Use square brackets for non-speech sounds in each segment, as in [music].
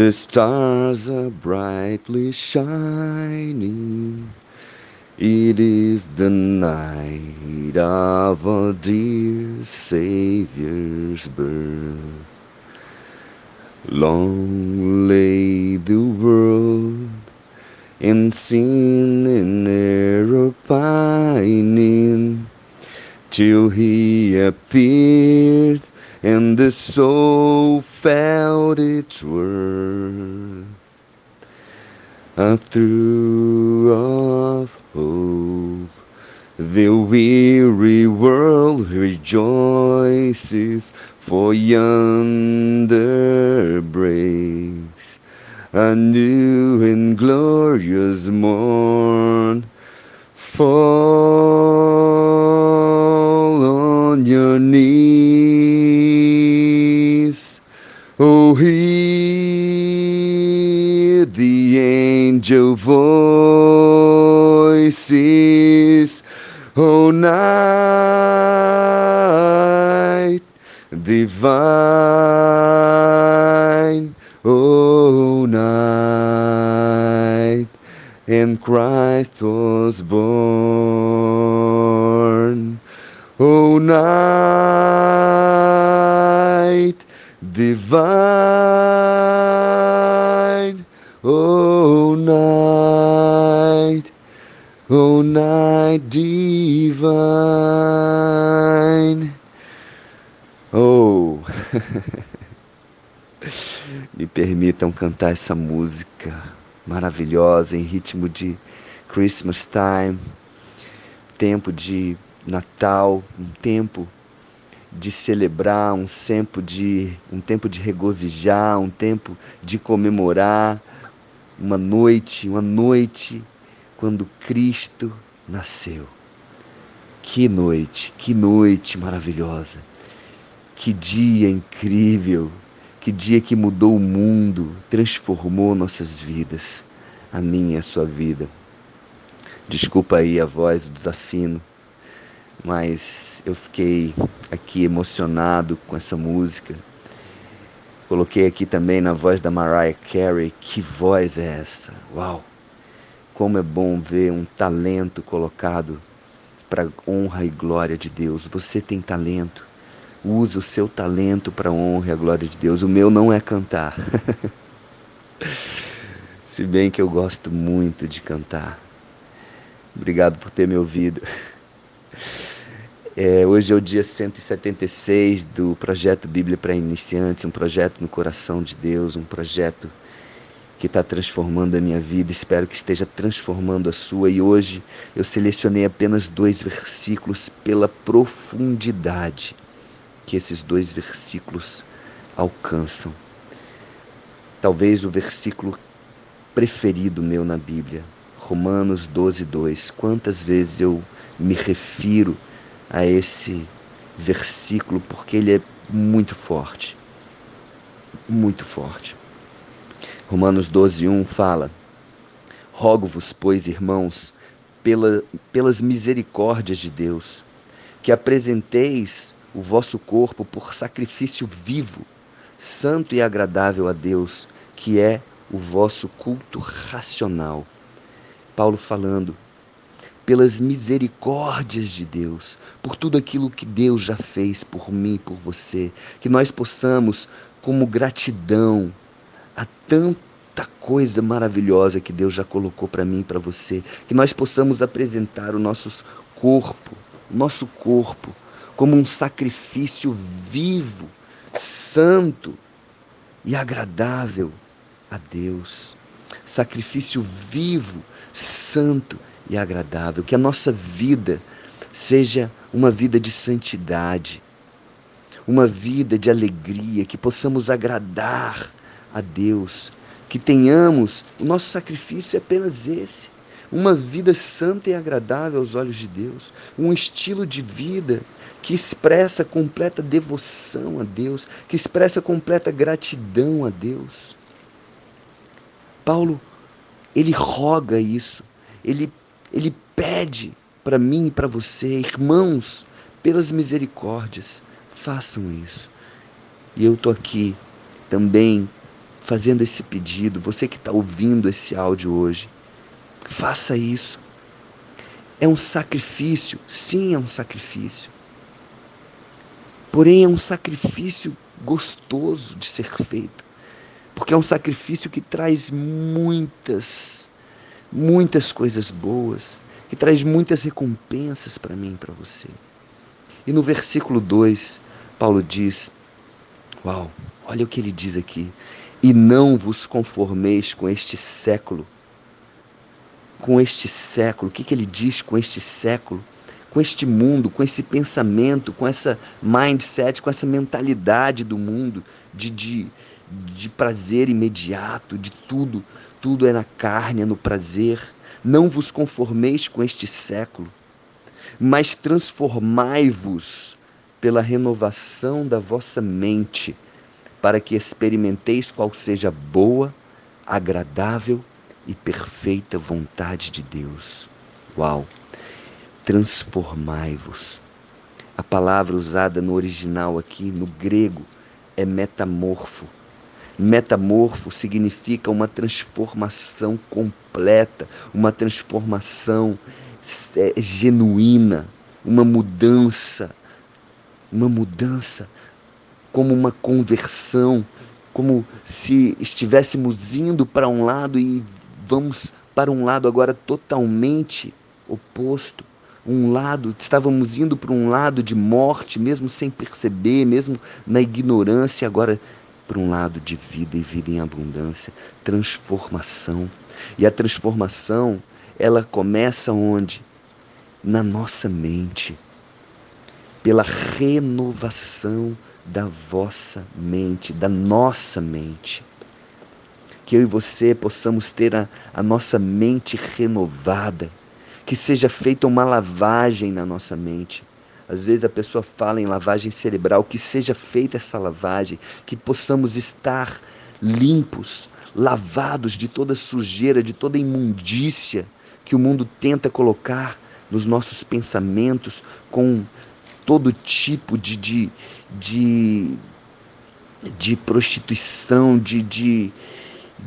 The stars are brightly shining. It is the night of our dear Savior's birth. Long lay the world in sin and error pining till he appeared and the soul felt its worth. A through of hope, the weary world rejoices, for yonder breaks a new and glorious morn. Fall voices, oh, night divine, oh, night, and Christ was born. Oh, night divine, divine. Oh, [laughs] me permitam cantar essa música maravilhosa em ritmo de Christmas time, tempo de Natal, um tempo de celebrar, um tempo de um tempo de regozijar, um tempo de comemorar, uma noite, uma noite quando Cristo nasceu. Que noite, que noite maravilhosa. Que dia incrível, que dia que mudou o mundo, transformou nossas vidas, a minha e a sua vida. Desculpa aí a voz, o desafino, mas eu fiquei aqui emocionado com essa música. Coloquei aqui também na voz da Mariah Carey, que voz é essa? Uau! Como é bom ver um talento colocado para honra e glória de Deus. Você tem talento. Use o seu talento para honra e a glória de Deus. O meu não é cantar. [laughs] Se bem que eu gosto muito de cantar. Obrigado por ter me ouvido. É, hoje é o dia 176 do projeto Bíblia para Iniciantes, um projeto no coração de Deus, um projeto que está transformando a minha vida. Espero que esteja transformando a sua. E hoje eu selecionei apenas dois versículos pela profundidade que esses dois versículos alcançam. Talvez o versículo preferido meu na Bíblia, Romanos 12, 2. Quantas vezes eu me refiro a esse versículo porque ele é muito forte. Muito forte. Romanos 12, 1 fala: Rogo-vos, pois, irmãos, pela, pelas misericórdias de Deus, que apresenteis o vosso corpo por sacrifício vivo, santo e agradável a Deus, que é o vosso culto racional. Paulo falando, pelas misericórdias de Deus, por tudo aquilo que Deus já fez por mim por você, que nós possamos, como gratidão a tanta coisa maravilhosa que Deus já colocou para mim e para você, que nós possamos apresentar o nosso corpo, o nosso corpo, como um sacrifício vivo, santo e agradável a Deus. Sacrifício vivo, santo e agradável. Que a nossa vida seja uma vida de santidade, uma vida de alegria, que possamos agradar a Deus, que tenhamos, o nosso sacrifício é apenas esse, uma vida santa e agradável aos olhos de Deus, um estilo de vida que expressa completa devoção a Deus, que expressa completa gratidão a Deus. Paulo, ele roga isso, ele, ele pede para mim e para você, irmãos, pelas misericórdias, façam isso. E eu estou aqui também fazendo esse pedido, você que está ouvindo esse áudio hoje, faça isso. É um sacrifício, sim, é um sacrifício. Porém, é um sacrifício gostoso de ser feito, porque é um sacrifício que traz muitas, muitas coisas boas, que traz muitas recompensas para mim e para você. E no versículo 2, Paulo diz: Uau, olha o que ele diz aqui. E não vos conformeis com este século. Com este século. O que, que ele diz com este século? Com este mundo, com esse pensamento, com essa mindset, com essa mentalidade do mundo de, de, de prazer imediato, de tudo. Tudo é na carne, é no prazer. Não vos conformeis com este século, mas transformai-vos pela renovação da vossa mente para que experimenteis qual seja a boa, agradável e perfeita vontade de Deus. Uau! Transformai-vos. A palavra usada no original aqui, no grego, é metamorfo. Metamorfo significa uma transformação completa, uma transformação é, genuína, uma mudança, uma mudança como uma conversão, como se estivéssemos indo para um lado e vamos para um lado agora totalmente oposto. Um lado, estávamos indo para um lado de morte, mesmo sem perceber, mesmo na ignorância, agora para um lado de vida e vida em abundância, transformação. E a transformação, ela começa onde? Na nossa mente, pela renovação da vossa mente, da nossa mente. Que eu e você possamos ter a, a nossa mente renovada, que seja feita uma lavagem na nossa mente. Às vezes a pessoa fala em lavagem cerebral, que seja feita essa lavagem, que possamos estar limpos, lavados de toda sujeira, de toda imundícia que o mundo tenta colocar nos nossos pensamentos com todo tipo de, de, de, de prostituição, de, de,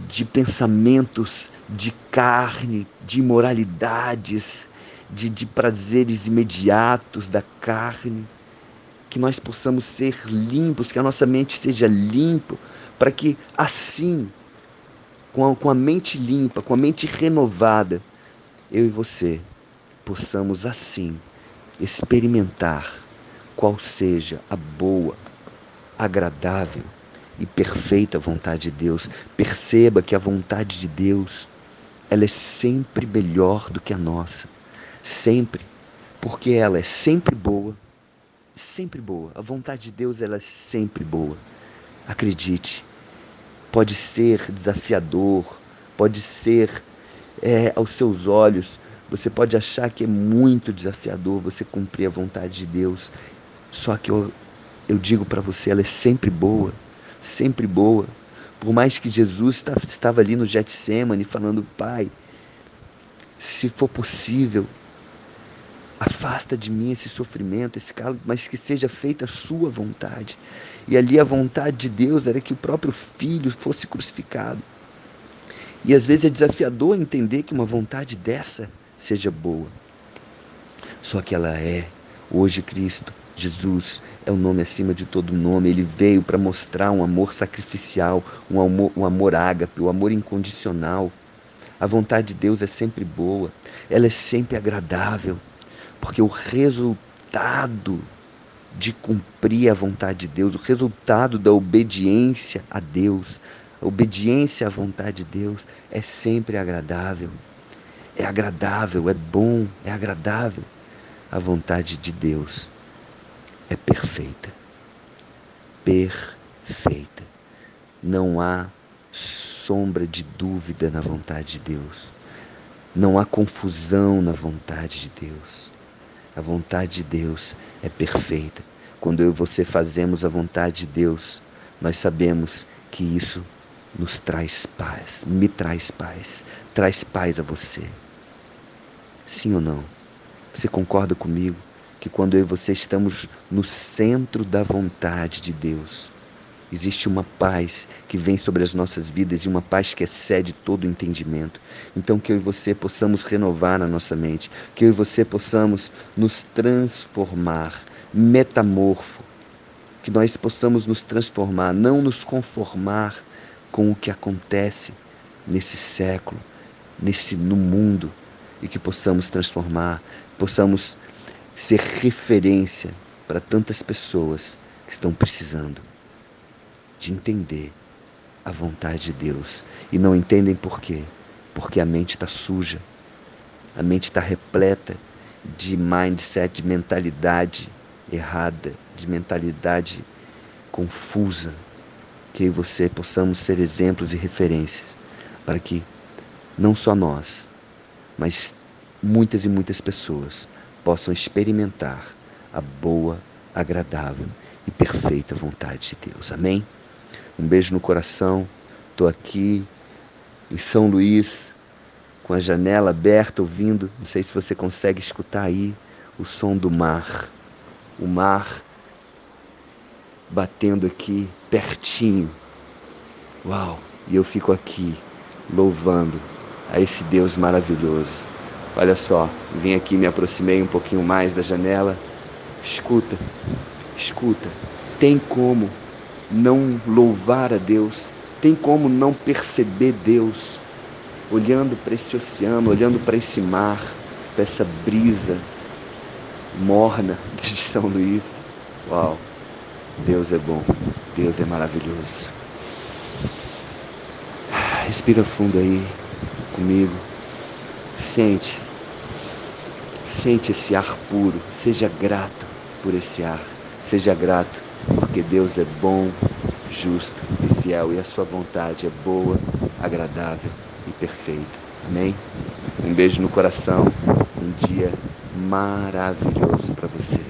de pensamentos de carne, de imoralidades, de, de prazeres imediatos da carne. Que nós possamos ser limpos, que a nossa mente esteja limpa, para que assim, com a, com a mente limpa, com a mente renovada, eu e você possamos assim experimentar qual seja a boa, agradável e perfeita vontade de Deus. Perceba que a vontade de Deus, ela é sempre melhor do que a nossa. Sempre. Porque ela é sempre boa, sempre boa. A vontade de Deus, ela é sempre boa. Acredite. Pode ser desafiador, pode ser é, aos seus olhos, você pode achar que é muito desafiador você cumprir a vontade de Deus. Só que eu, eu digo para você, ela é sempre boa, sempre boa. Por mais que Jesus estava ali no Getsemane falando, Pai, se for possível, afasta de mim esse sofrimento, esse calo, mas que seja feita a sua vontade. E ali a vontade de Deus era que o próprio filho fosse crucificado. E às vezes é desafiador entender que uma vontade dessa seja boa. Só que ela é hoje Cristo Jesus é o nome acima de todo nome. Ele veio para mostrar um amor sacrificial, um amor, um amor ágape, o um amor incondicional. A vontade de Deus é sempre boa, ela é sempre agradável, porque o resultado de cumprir a vontade de Deus, o resultado da obediência a Deus, a obediência à vontade de Deus é sempre agradável. É agradável, é bom, é agradável. A vontade de Deus é perfeita. Perfeita. Não há sombra de dúvida na vontade de Deus. Não há confusão na vontade de Deus. A vontade de Deus é perfeita. Quando eu e você fazemos a vontade de Deus, nós sabemos que isso nos traz paz, me traz paz, traz paz a você. Sim ou não? Você concorda comigo? Que quando eu e você estamos no centro da vontade de Deus, Existe uma paz que vem sobre as nossas vidas e uma paz que excede todo o entendimento. Então, que eu e você possamos renovar a nossa mente, que eu e você possamos nos transformar, metamorfo, que nós possamos nos transformar, não nos conformar com o que acontece nesse século, nesse no mundo, e que possamos transformar, possamos ser referência para tantas pessoas que estão precisando de entender a vontade de Deus e não entendem por quê? Porque a mente está suja, a mente está repleta de mindset, de mentalidade errada, de mentalidade confusa. Que você possamos ser exemplos e referências para que não só nós, mas muitas e muitas pessoas possam experimentar a boa, agradável e perfeita vontade de Deus. Amém? Um beijo no coração. Estou aqui em São Luís, com a janela aberta, ouvindo. Não sei se você consegue escutar aí o som do mar. O mar batendo aqui pertinho. Uau! E eu fico aqui louvando a esse Deus maravilhoso. Olha só, vim aqui, me aproximei um pouquinho mais da janela. Escuta, escuta. Tem como não louvar a Deus? Tem como não perceber Deus? Olhando para esse oceano, olhando para esse mar, para essa brisa morna [laughs] de São Luís. Uau! Deus é bom, Deus é maravilhoso. Respira fundo aí comigo. Sente, sente esse ar puro. Seja grato por esse ar. Seja grato porque Deus é bom, justo e fiel e a sua vontade é boa, agradável e perfeita. Amém? Um beijo no coração, um dia maravilhoso para você.